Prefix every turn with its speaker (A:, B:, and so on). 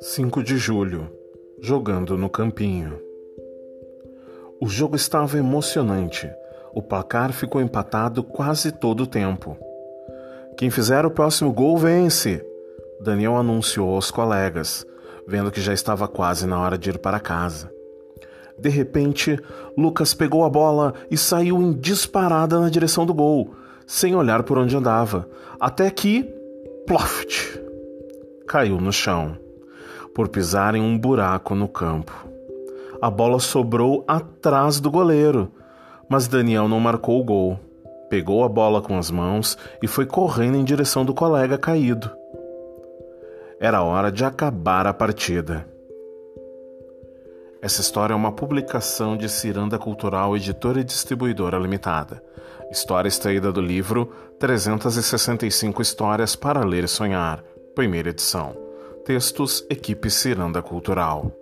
A: Cinco de julho, jogando no campinho. O jogo estava emocionante. O placar ficou empatado quase todo o tempo. Quem fizer o próximo gol vence, Daniel anunciou aos colegas, vendo que já estava quase na hora de ir para casa. De repente, Lucas pegou a bola e saiu em disparada na direção do gol, sem olhar por onde andava, até que. Ploft! Caiu no chão, por pisar em um buraco no campo. A bola sobrou atrás do goleiro, mas Daniel não marcou o gol. Pegou a bola com as mãos e foi correndo em direção do colega caído. Era hora de acabar a partida. Essa história é uma publicação de Ciranda Cultural, editora e distribuidora limitada. História extraída do livro 365 Histórias para Ler e Sonhar, primeira edição. Textos Equipe Ciranda Cultural.